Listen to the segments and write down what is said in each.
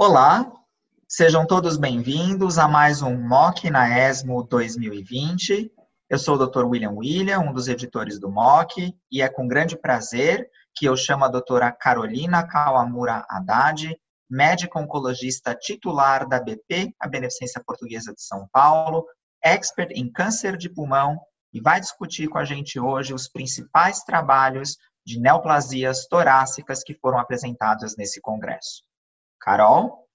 Olá, sejam todos bem-vindos a mais um MOC na ESMO 2020. Eu sou o Dr. William William, um dos editores do MOC, e é com grande prazer que eu chamo a doutora Carolina Kawamura Haddad, médica oncologista titular da BP, a Beneficência Portuguesa de São Paulo, expert em câncer de pulmão, e vai discutir com a gente hoje os principais trabalhos de neoplasias torácicas que foram apresentados nesse congresso. Carol?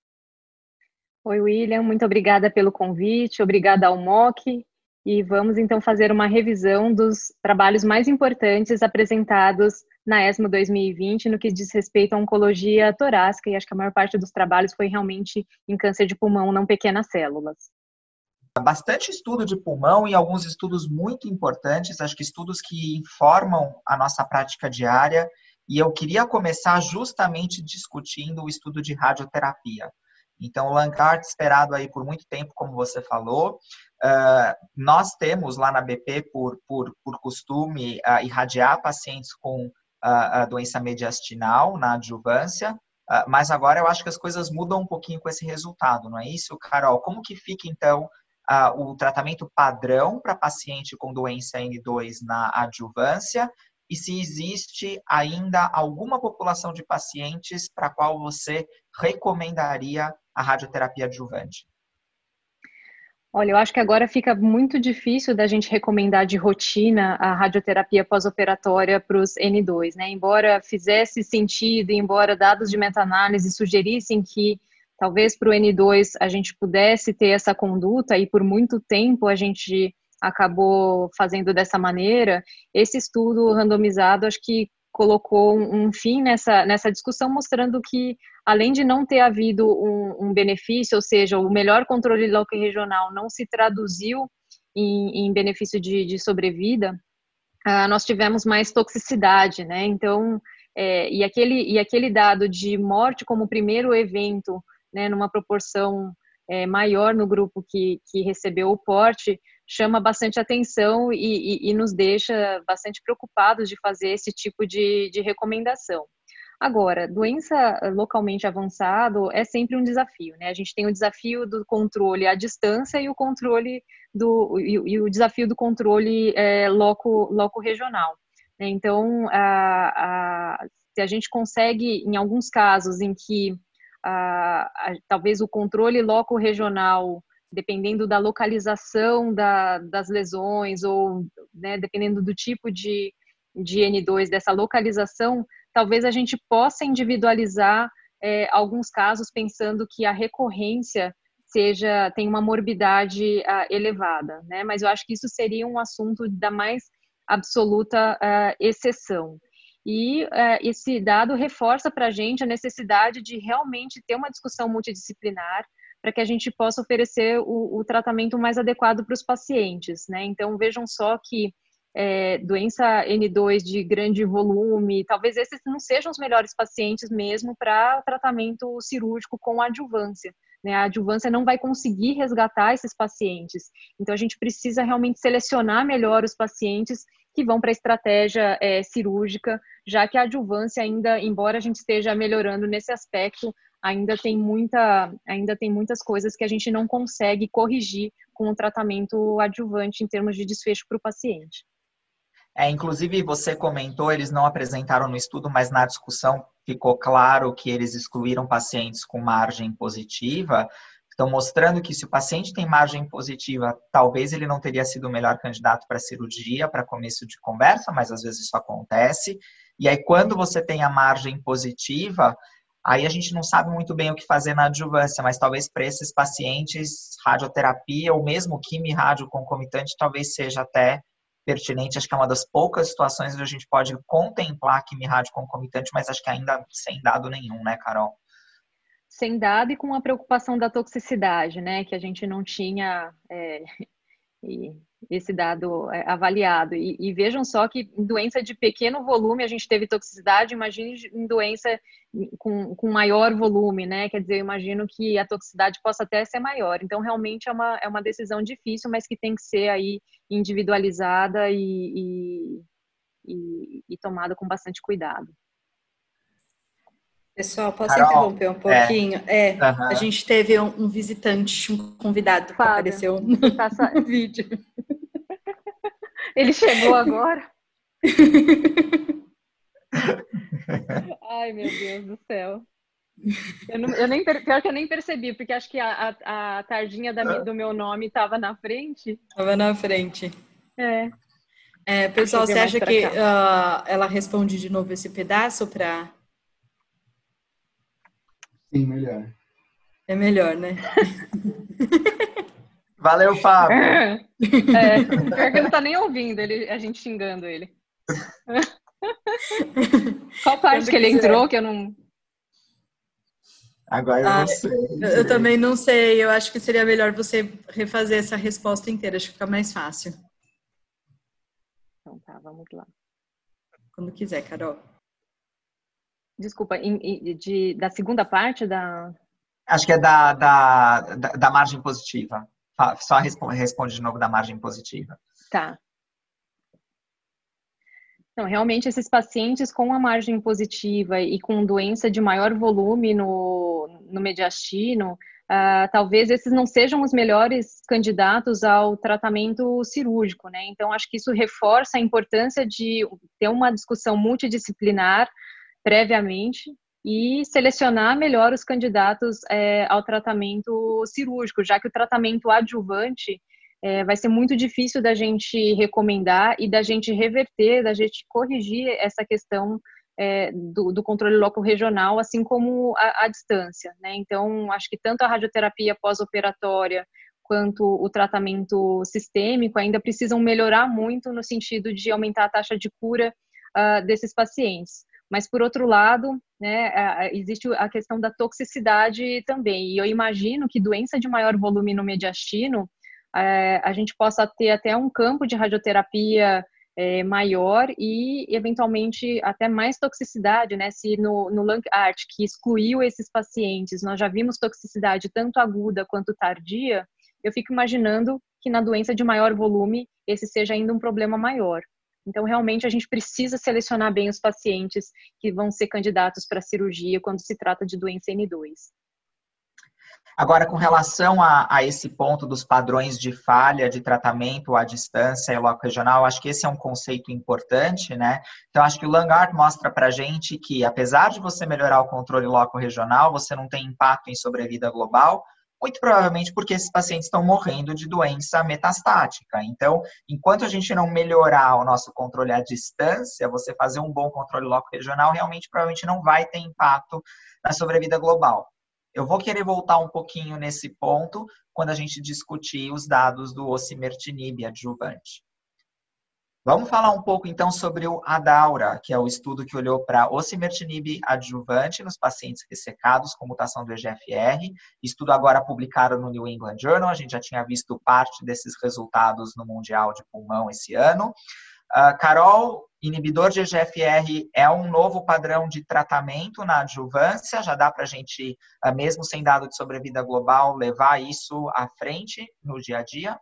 Oi, William, muito obrigada pelo convite, obrigada ao MOC, e vamos então fazer uma revisão dos trabalhos mais importantes apresentados na ESMO 2020 no que diz respeito à oncologia torácica, e acho que a maior parte dos trabalhos foi realmente em câncer de pulmão, não pequenas células. Bastante estudo de pulmão e alguns estudos muito importantes, acho que estudos que informam a nossa prática diária e eu queria começar justamente discutindo o estudo de radioterapia. Então, o Lancart, esperado aí por muito tempo, como você falou, uh, nós temos lá na BP, por, por, por costume, uh, irradiar pacientes com uh, a doença mediastinal na adjuvância, mas agora eu acho que as coisas mudam um pouquinho com esse resultado, não é isso, Carol? Como que fica, então, o tratamento padrão para paciente com doença N2 na adjuvância e se existe ainda alguma população de pacientes para a qual você recomendaria a radioterapia adjuvante? Olha, eu acho que agora fica muito difícil da gente recomendar de rotina a radioterapia pós-operatória para os N2, né? Embora fizesse sentido, embora dados de meta-análise sugerissem que talvez para o N2 a gente pudesse ter essa conduta e por muito tempo a gente acabou fazendo dessa maneira, esse estudo randomizado acho que colocou um fim nessa, nessa discussão, mostrando que, além de não ter havido um, um benefício, ou seja, o melhor controle local regional não se traduziu em, em benefício de, de sobrevida, uh, nós tivemos mais toxicidade, né? Então, é, e, aquele, e aquele dado de morte como primeiro evento, né, numa proporção é, maior no grupo que, que recebeu o porte, chama bastante atenção e, e, e, nos deixa bastante preocupados de fazer esse tipo de, de recomendação. Agora, doença localmente avançado é sempre um desafio, né? A gente tem o desafio do controle à distância e o controle do e, e o desafio do controle é, loco, loco regional. Né? Então, a, a, se a gente consegue, em alguns casos em que a, talvez o controle loco regional dependendo da localização da, das lesões ou né, dependendo do tipo de, de N2, dessa localização, talvez a gente possa individualizar é, alguns casos pensando que a recorrência seja tem uma morbidade uh, elevada, né? Mas eu acho que isso seria um assunto da mais absoluta uh, exceção. E uh, esse dado reforça para a gente a necessidade de realmente ter uma discussão multidisciplinar para que a gente possa oferecer o, o tratamento mais adequado para os pacientes, né? Então vejam só que é, doença N2 de grande volume, talvez esses não sejam os melhores pacientes mesmo para tratamento cirúrgico com adjuvância. Né? A adjuvância não vai conseguir resgatar esses pacientes. Então, a gente precisa realmente selecionar melhor os pacientes que vão para a estratégia é, cirúrgica, já que a adjuvância ainda, embora a gente esteja melhorando nesse aspecto, ainda tem muita, ainda tem muitas coisas que a gente não consegue corrigir com o tratamento adjuvante em termos de desfecho para o paciente. É, inclusive, você comentou, eles não apresentaram no estudo, mas na discussão ficou claro que eles excluíram pacientes com margem positiva. Estão mostrando que se o paciente tem margem positiva, talvez ele não teria sido o melhor candidato para cirurgia, para começo de conversa, mas às vezes isso acontece. E aí, quando você tem a margem positiva, Aí a gente não sabe muito bem o que fazer na adjuvância, mas talvez para esses pacientes, radioterapia ou mesmo quimio-rádio concomitante talvez seja até pertinente. Acho que é uma das poucas situações onde a gente pode contemplar quimio-rádio concomitante, mas acho que ainda sem dado nenhum, né, Carol? Sem dado e com a preocupação da toxicidade, né, que a gente não tinha é, esse dado é, avaliado. E, e, vejam só que em doença de pequeno volume a gente teve toxicidade, imagine em doença com, com maior volume, né? Quer dizer, eu imagino que a toxicidade possa até ser maior. Então, realmente é uma, é uma decisão difícil, mas que tem que ser aí individualizada e, e, e tomada com bastante cuidado. Pessoal, posso Carol, interromper um pouquinho? É, é uhum. a gente teve um, um, visitante, um convidado que apareceu no vídeo. Ele chegou agora. Ai, meu Deus do céu. Eu, não, eu, nem pior que eu nem percebi, porque acho que a, a, a tardinha da, do meu nome estava na frente. Estava na frente. É. é pessoal, você acha que uh, ela responde de novo esse pedaço para? Sim, melhor. É melhor, né? Valeu, Fábio. É, pior que ele não tá nem ouvindo ele, a gente xingando ele. Qual parte que ele entrou que eu não. Agora eu ah, não sei. Eu, eu, também não sei. Eu acho que seria melhor você refazer essa resposta inteira. Acho que fica mais fácil. Então tá, vamos lá. Quando quiser, Carol. Desculpa, in, de, da segunda parte da. Acho que é da, da, da, da margem positiva. Só responde, de novo da margem positiva. Tá. Não, realmente esses pacientes com a margem positiva e com doença de maior volume no, no mediastino, uh, talvez esses não sejam os melhores candidatos ao tratamento cirúrgico, né? Então, acho que isso reforça a importância de ter uma discussão multidisciplinar previamente e selecionar melhor os candidatos é, ao tratamento cirúrgico, já que o tratamento adjuvante é, vai ser muito difícil da gente recomendar e da gente reverter, da gente corrigir essa questão é, do, do, controle local regional, assim como a, a distância. Né? Então, acho que tanto a radioterapia pós-operatória quanto o tratamento sistêmico ainda precisam melhorar muito no sentido de aumentar a taxa de cura uh, desses pacientes. Mas, por outro lado, né, existe a questão da toxicidade também. E eu imagino que doença de maior volume no mediastino é, a gente possa ter até um campo de radioterapia é, maior e, eventualmente, até mais toxicidade, né? Se no, no Art que excluiu esses pacientes, nós já vimos toxicidade tanto aguda quanto tardia, eu fico imaginando que na doença de maior volume, esse seja ainda um problema maior. Então, realmente, a gente precisa selecionar bem os pacientes que vão ser candidatos para cirurgia quando se trata de doença N2. Agora, com relação a, a, esse ponto dos padrões de falha de tratamento à distância e loco regional, acho que esse é um conceito importante, né? Então, acho que o Langard mostra para gente que, apesar de você melhorar o controle loco regional, você não tem impacto em sobrevida global, muito provavelmente porque esses pacientes estão morrendo de doença metastática. Então, enquanto a gente não melhorar o nosso controle à distância, você fazer um bom controle loco regional realmente provavelmente não vai ter impacto na sobrevida global. Eu vou querer voltar um pouquinho nesse ponto quando a gente discutir os dados do osimertinib adjuvante. Vamos falar um pouco então sobre o ADAURA, que é o estudo que olhou para osimertinib adjuvante nos pacientes ressecados com mutação do EGFR. Estudo agora publicado no New England Journal, a gente já tinha visto parte desses resultados no Mundial de Pulmão esse ano. Uh, Carol, inibidor de EGFR é um novo padrão de tratamento na adjuvância, já dá para a gente, uh, mesmo sem dado de sobrevida global, levar isso à frente no dia a dia?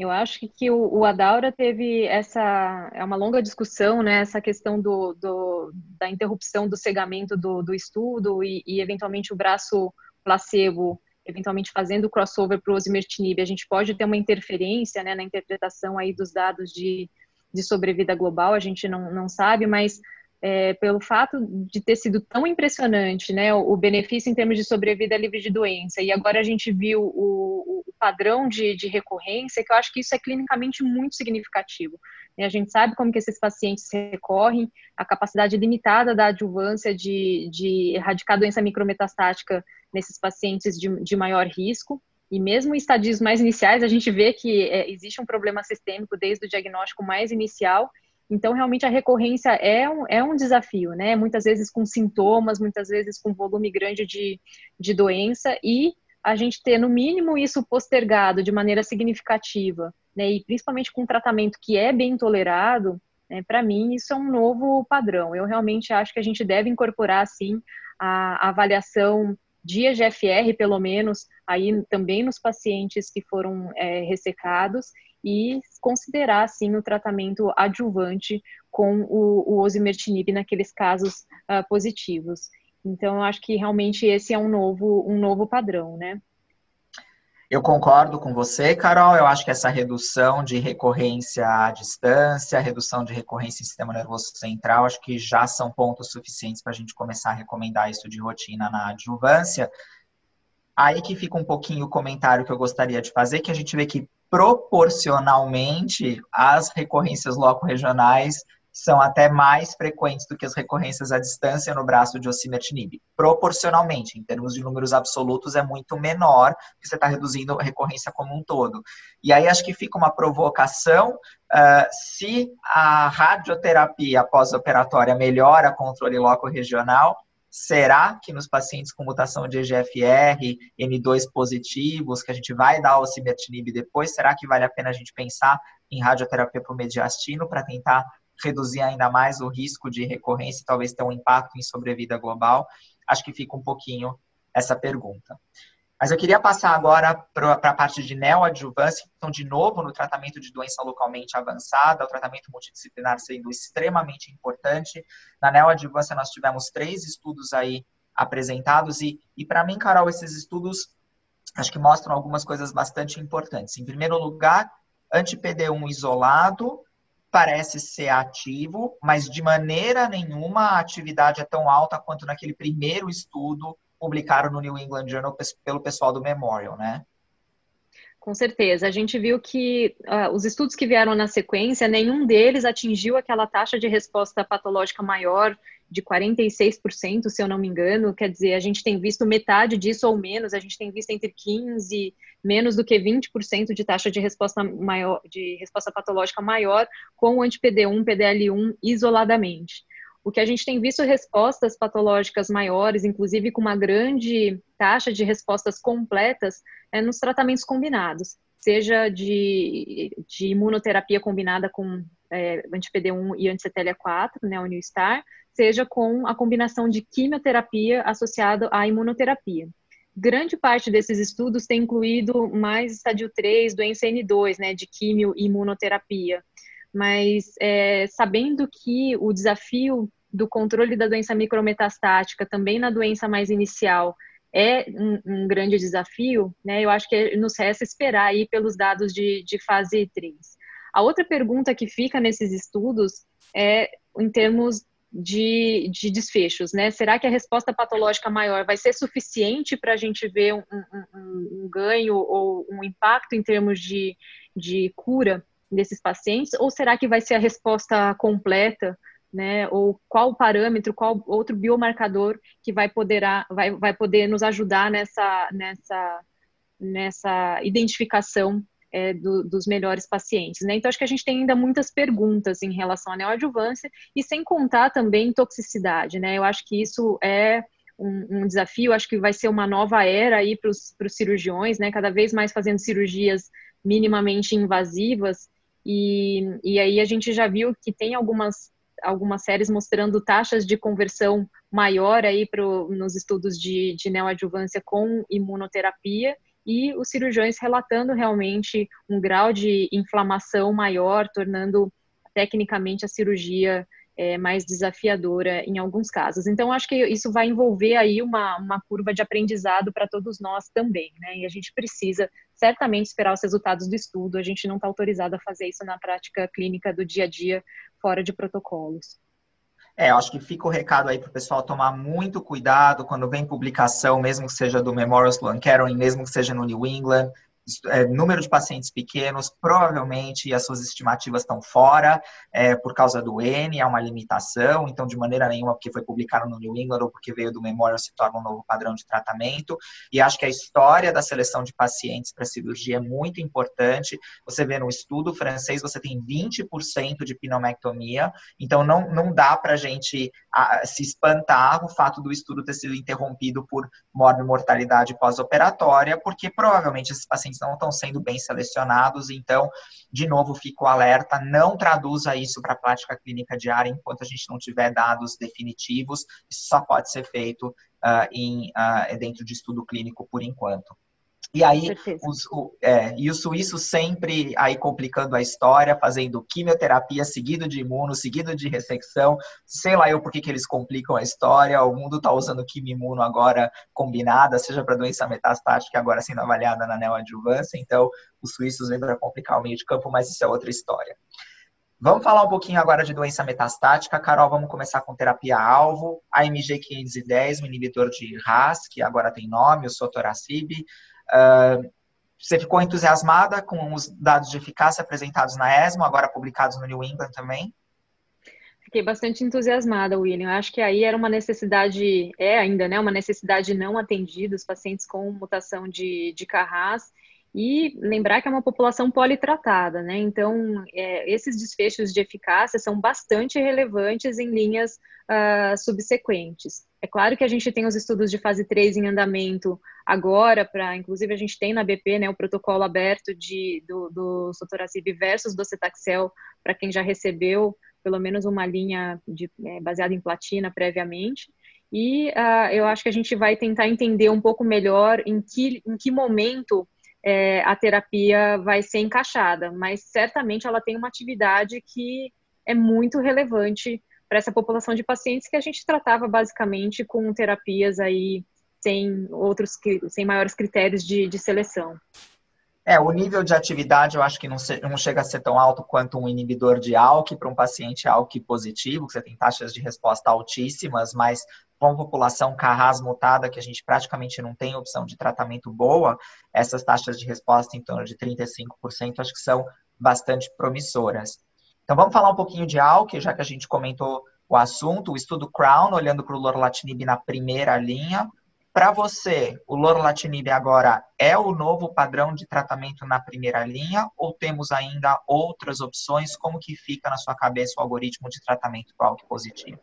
Eu acho que o, o Adaura teve essa, é uma longa discussão, né, essa questão do, do da interrupção do cegamento do, do estudo e, e, eventualmente, o braço placebo eventualmente fazendo o crossover para o osimertinib, a gente pode ter uma interferência né, na interpretação aí dos dados de, de sobrevida global, a gente não, não sabe, mas é, pelo fato de ter sido tão impressionante, né, o, benefício em termos de sobrevida livre de doença, e agora a gente viu o, o padrão de, de, recorrência, que eu acho que isso é clinicamente muito significativo. A gente sabe como que esses pacientes recorrem, a capacidade limitada da adjuvância de, de erradicar doença micrometastática nesses pacientes de, de maior risco. E mesmo em estadios mais iniciais, a gente vê que é, existe um problema sistêmico desde o diagnóstico mais inicial. Então, realmente, a recorrência é um, é um desafio, né? Muitas vezes com sintomas, muitas vezes com volume grande de, de doença, e a gente ter, no mínimo, isso postergado de maneira significativa, né? E principalmente com um tratamento que é bem tolerado, né? para mim, isso é um novo padrão. Eu realmente acho que a gente deve incorporar, sim, a, a avaliação de EGFR, pelo menos, aí também nos pacientes que foram é, ressecados, e considerar, sim, o tratamento adjuvante com o, o osimertinib naqueles casos uh, positivos. Então, eu acho que realmente esse é um novo, um novo padrão, né? Eu concordo com você, Carol. Eu acho que essa redução de recorrência à distância, redução de recorrência em sistema nervoso central, acho que já são pontos suficientes para a gente começar a recomendar isso de rotina na adjuvância. Aí que fica um pouquinho o comentário que eu gostaria de fazer, que a gente vê que proporcionalmente as recorrências loco-regionais são até mais frequentes do que as recorrências à distância no braço de osimertinib. Proporcionalmente, em termos de números absolutos, é muito menor, porque você está reduzindo a recorrência como um todo. E aí acho que fica uma provocação, uh, se a radioterapia pós-operatória melhora controle loco-regional, Será que nos pacientes com mutação de EGFR, N2 positivos, que a gente vai dar o cimetinib depois, será que vale a pena a gente pensar em radioterapia para o mediastino para tentar reduzir ainda mais o risco de recorrência e talvez ter um impacto em sobrevida global? Acho que fica um pouquinho essa pergunta. Mas eu queria passar agora para a parte de neoadjuvância, então, de novo, no tratamento de doença localmente avançada, o tratamento multidisciplinar sendo extremamente importante. Na neoadjuvância, nós tivemos três estudos aí apresentados, e, e para mim, Carol, esses estudos acho que mostram algumas coisas bastante importantes. Em primeiro lugar, anti-PD1 isolado parece ser ativo, mas de maneira nenhuma a atividade é tão alta quanto naquele primeiro estudo publicaram no New England Journal pelo pessoal do Memorial, né? Com certeza. A gente viu que uh, os estudos que vieram na sequência, nenhum deles atingiu aquela taxa de resposta patológica maior de 46%, se eu não me engano. Quer dizer, a gente tem visto metade disso ou menos, a gente tem visto entre 15 menos do que 20% de taxa de resposta maior, de resposta patológica maior com o anti-PD1, PDL1 isoladamente. O que a gente tem visto respostas patológicas maiores, inclusive com uma grande taxa de respostas completas, é nos tratamentos combinados, seja de, de imunoterapia combinada com é, anti-PD1 e anti-CTLA4, né, o New Star, seja com a combinação de quimioterapia associada à imunoterapia. Grande parte desses estudos tem incluído mais estadio 3, doença N2, né, de quimio e imunoterapia mas é, sabendo que o desafio do controle da doença micrometastática também na doença mais inicial é um, um, grande desafio, né? Eu acho que nos resta esperar aí pelos dados de, de fase 3. A outra pergunta que fica nesses estudos é em termos de, de desfechos, né? Será que a resposta patológica maior vai ser suficiente para a gente ver um, um, um, ganho ou um impacto em termos de, de cura desses pacientes? Ou será que vai ser a resposta completa, né? Ou qual parâmetro, qual outro biomarcador que vai poder, vai, vai poder nos ajudar nessa, nessa, nessa identificação é, do, dos melhores pacientes, né? Então, acho que a gente tem ainda muitas perguntas em relação à neoadjuvância e sem contar também toxicidade, né? Eu acho que isso é um, um desafio, acho que vai ser uma nova era aí para os cirurgiões, né? Cada vez mais fazendo cirurgias minimamente invasivas e, e aí a gente já viu que tem algumas, algumas séries mostrando taxas de conversão maior aí pro, nos estudos de, de neoadjuvância com imunoterapia e os cirurgiões relatando realmente um grau de inflamação maior, tornando tecnicamente a cirurgia é, mais desafiadora em alguns casos. Então, acho que isso vai envolver aí uma, uma curva de aprendizado para todos nós também, né? E a gente precisa certamente esperar os resultados do estudo, a gente não está autorizado a fazer isso na prática clínica do dia a dia, fora de protocolos. É, acho que fica o recado aí para o pessoal tomar muito cuidado quando vem publicação, mesmo que seja do Memorial Sloan Kettering, mesmo que seja no New England, é, número de pacientes pequenos, provavelmente as suas estimativas estão fora é, por causa do N, há uma limitação, então de maneira nenhuma porque foi publicado no New England ou porque veio do Memorial se torna um novo padrão de tratamento. E acho que a história da seleção de pacientes para cirurgia é muito importante. Você vê no estudo francês, você tem 20% de pinomectomia, então não, não dá para a gente se espantar o fato do estudo ter sido interrompido por mortalidade pós-operatória, porque provavelmente esses pacientes não estão sendo bem selecionados, então, de novo, fico alerta, não traduza isso para a prática clínica diária enquanto a gente não tiver dados definitivos, isso só pode ser feito uh, em, uh, dentro de estudo clínico por enquanto. E aí, os, o, é, e o suíço sempre aí complicando a história, fazendo quimioterapia, seguido de imuno, seguido de ressecção. Sei lá eu por que, que eles complicam a história. O mundo está usando quimio-imuno agora combinada, seja para doença metastática, agora sendo avaliada na neoadjuvância. Então, os suíços vêm para complicar o meio de campo, mas isso é outra história. Vamos falar um pouquinho agora de doença metastática. Carol, vamos começar com terapia-alvo. A MG510, um inibidor de RAS, que agora tem nome, o sotoracib. Uh, você ficou entusiasmada com os dados de eficácia apresentados na ESMO, agora publicados no New England também? Fiquei bastante entusiasmada, William. Acho que aí era uma necessidade, é ainda, né, uma necessidade não atendida, os pacientes com mutação de, de Carras, e lembrar que é uma população politratada, né? Então, é, esses desfechos de eficácia são bastante relevantes em linhas uh, subsequentes. É claro que a gente tem os estudos de fase 3 em andamento agora, para inclusive a gente tem na BP né, o protocolo aberto de, do, do sotoracib versus docetaxel para quem já recebeu pelo menos uma linha de, é, baseada em platina previamente. E uh, eu acho que a gente vai tentar entender um pouco melhor em que, em que momento é, a terapia vai ser encaixada, mas certamente ela tem uma atividade que é muito relevante para essa população de pacientes que a gente tratava basicamente com terapias aí sem outros, sem maiores critérios de, de seleção. É, o nível de atividade eu acho que não, se, não chega a ser tão alto quanto um inibidor de ALK para um paciente ALK positivo, que você tem taxas de resposta altíssimas, mas com população Carras mutada, que a gente praticamente não tem opção de tratamento boa, essas taxas de resposta em torno de 35% acho que são bastante promissoras. Então vamos falar um pouquinho de ALK, já que a gente comentou o assunto, o estudo Crown, olhando para o lorlatinib na primeira linha. Para você, o lorlatinib agora é o novo padrão de tratamento na primeira linha ou temos ainda outras opções? Como que fica na sua cabeça o algoritmo de tratamento para ALK positivo?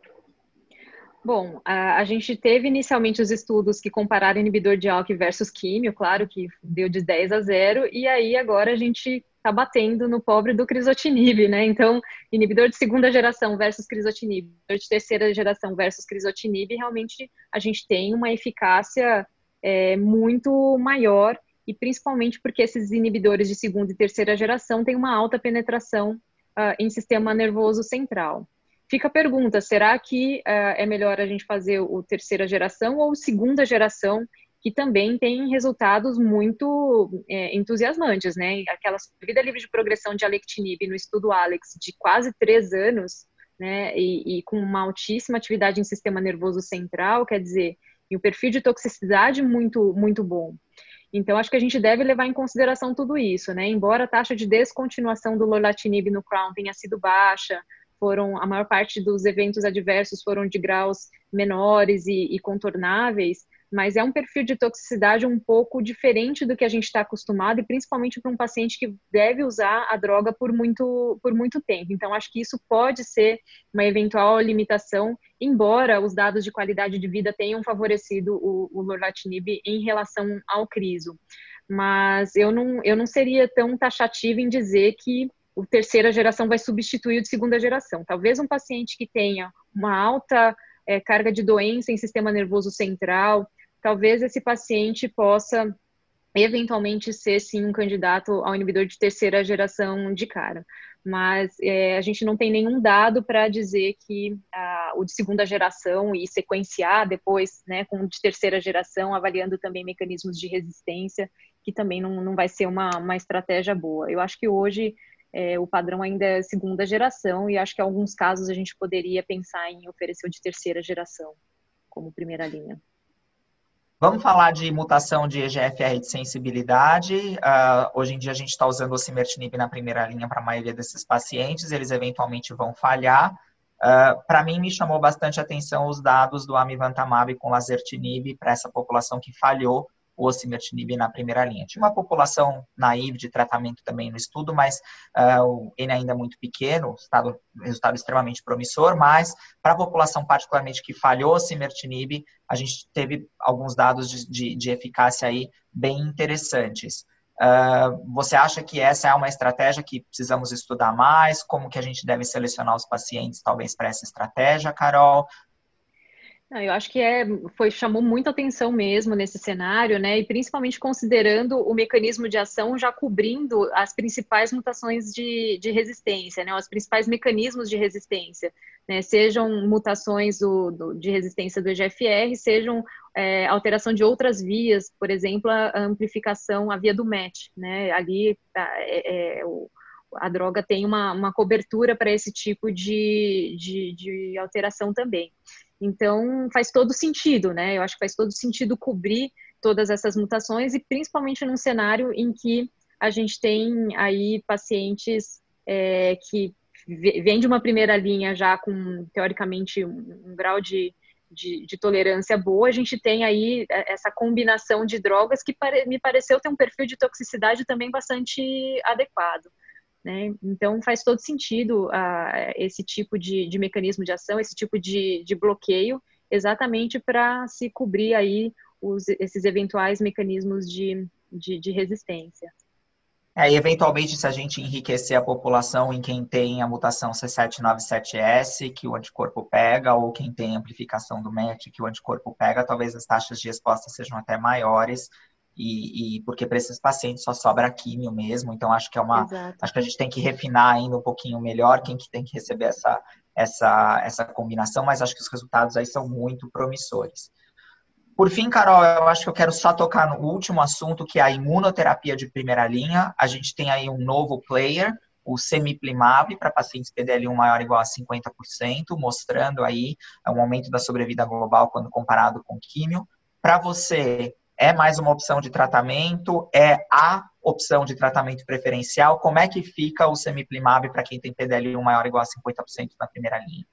Bom, a, a, gente teve inicialmente os estudos que compararam inibidor de ALK versus químio, claro que deu de 10 a 0, e aí agora a gente está batendo no pobre do crisotinib, né? Então, inibidor de segunda geração versus crisotinib, inibidor de terceira geração versus crisotinib, realmente a gente tem uma eficácia é, muito maior, e principalmente porque esses inibidores de segunda e terceira geração têm uma alta penetração uh, em sistema nervoso central. Fica a pergunta: será que uh, é melhor a gente fazer o terceira geração ou segunda geração, que também tem resultados muito é, entusiasmantes, né? Aquela vida livre de progressão de alectinib no estudo Alex de quase três anos, né? E, e com uma altíssima atividade em sistema nervoso central, quer dizer, e um perfil de toxicidade muito, muito bom. Então, acho que a gente deve levar em consideração tudo isso, né? Embora a taxa de descontinuação do lorlatinib no Crown tenha sido baixa, foram a maior parte dos eventos adversos foram de graus menores e, e contornáveis, mas é um perfil de toxicidade um pouco diferente do que a gente está acostumado e principalmente para um paciente que deve usar a droga por muito por muito tempo. Então acho que isso pode ser uma eventual limitação, embora os dados de qualidade de vida tenham favorecido o, o lorlatinib em relação ao criso. Mas eu não, eu não seria tão taxativa em dizer que o terceira geração vai substituir o de segunda geração. Talvez um paciente que tenha uma alta é, carga de doença em sistema nervoso central, talvez esse paciente possa eventualmente ser sim um candidato ao inibidor de terceira geração de cara. Mas é, a gente não tem nenhum dado para dizer que ah, o de segunda geração e sequenciar depois né, com o de terceira geração, avaliando também mecanismos de resistência, que também não, não vai ser uma, uma estratégia boa. Eu acho que hoje é, o padrão ainda é segunda geração e acho que em alguns casos a gente poderia pensar em oferecer o de terceira geração como primeira linha. Vamos falar de mutação de EGFR de sensibilidade. Uh, hoje em dia a gente está usando o cimertinib na primeira linha para a maioria desses pacientes, eles eventualmente vão falhar. Uh, para mim, me chamou bastante atenção os dados do amivantamab com lazertinib para essa população que falhou o osimertinib na primeira linha. Tinha uma população naiva de tratamento também no estudo, mas uh, o N ainda é muito pequeno, estado, resultado extremamente promissor, mas para a população particularmente que falhou o osimertinib, a gente teve alguns dados de, de, de eficácia aí bem interessantes. Uh, você acha que essa é uma estratégia que precisamos estudar mais? Como que a gente deve selecionar os pacientes, talvez, para essa estratégia, Carol? Eu acho que é, foi, chamou muita atenção mesmo nesse cenário, né? E principalmente considerando o mecanismo de ação já cobrindo as principais mutações de, de resistência, né? Os principais mecanismos de resistência, né? Sejam mutações do, do de resistência do EGFR, sejam é, alteração de outras vias, por exemplo, a amplificação, a via do MET, né? Ali é, é, o, a droga tem uma, uma cobertura para esse tipo de, de, de alteração também. Então, faz todo sentido, né? Eu acho que faz todo sentido cobrir todas essas mutações e principalmente num cenário em que a gente tem aí pacientes é, que vêm de uma primeira linha já com, teoricamente, um, um grau de, de, de, tolerância boa, a gente tem aí é, essa combinação de drogas que pare, me pareceu ter um perfil de toxicidade também bastante adequado. Né? Então, faz todo sentido uh, esse tipo de, de, mecanismo de ação, esse tipo de, de bloqueio, exatamente para se cobrir aí os, esses eventuais mecanismos de, de, resistência. É, e eventualmente, se a gente enriquecer a população em quem tem a mutação C797S, que o anticorpo pega, ou quem tem amplificação do MET, que o anticorpo pega, talvez as taxas de resposta sejam até maiores, e, e porque para esses pacientes só sobra químio mesmo, então acho que é uma, Exato. acho que a gente tem que refinar ainda um pouquinho melhor quem que tem que receber essa, essa, essa combinação, mas acho que os resultados aí são muito promissores. Por fim, Carol, eu acho que eu quero só tocar no último assunto, que é a imunoterapia de primeira linha. A gente tem aí um novo player, o semiplimab, para pacientes PDL1 maior ou igual a 50%, mostrando aí um aumento da sobrevida global quando comparado com químio. Para você, é mais uma opção de tratamento? É a opção de tratamento preferencial? Como é que fica o semiplimab para quem tem PDL1 maior ou igual a 50% na primeira linha?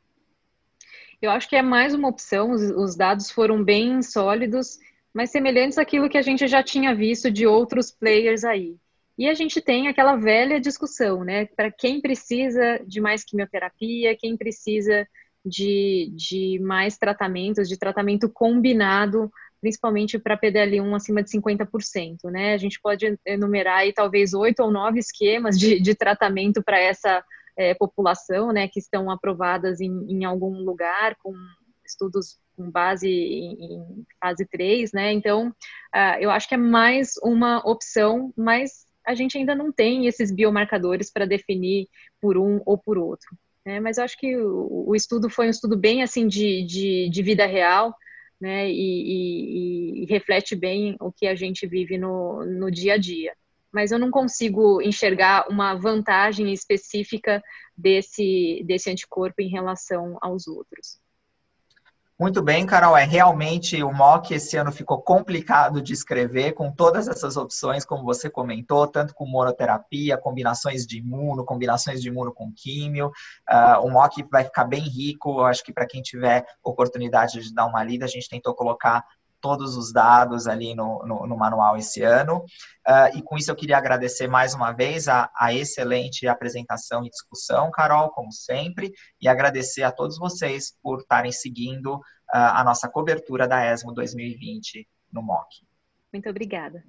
Eu acho que é mais uma opção, os, dados foram bem sólidos, mas semelhantes àquilo que a gente já tinha visto de outros players aí. E a gente tem aquela velha discussão, né? Para quem precisa de mais quimioterapia, quem precisa de, de mais tratamentos, de tratamento combinado principalmente para PDL1 acima de 50%, né? A gente pode enumerar aí talvez oito ou nove esquemas de, de tratamento para essa é, população, né, que estão aprovadas em, em algum lugar, com estudos com base em, fase 3, né? Então, uh, eu acho que é mais uma opção, mas a gente ainda não tem esses biomarcadores para definir por um ou por outro. Né? Mas eu acho que o, o, estudo foi um estudo bem assim de, de, de vida real, né, e, e, e, reflete bem o que a gente vive no, no dia a dia. Mas eu não consigo enxergar uma vantagem específica desse, desse anticorpo em relação aos outros. Muito bem, Carol. É realmente o MOC esse ano ficou complicado de escrever, com todas essas opções, como você comentou, tanto com monoterapia, combinações de imuno, combinações de imuno com químio. Uh, o MOC vai ficar bem rico. Eu acho que para quem tiver oportunidade de dar uma lida, a gente tentou colocar todos os dados ali no, no, no manual esse ano. Uh, e com isso eu queria agradecer mais uma vez a, a, excelente apresentação e discussão, Carol, como sempre, e agradecer a todos vocês por estarem seguindo uh, a nossa cobertura da ESMO 2020 no MOC. Muito obrigada.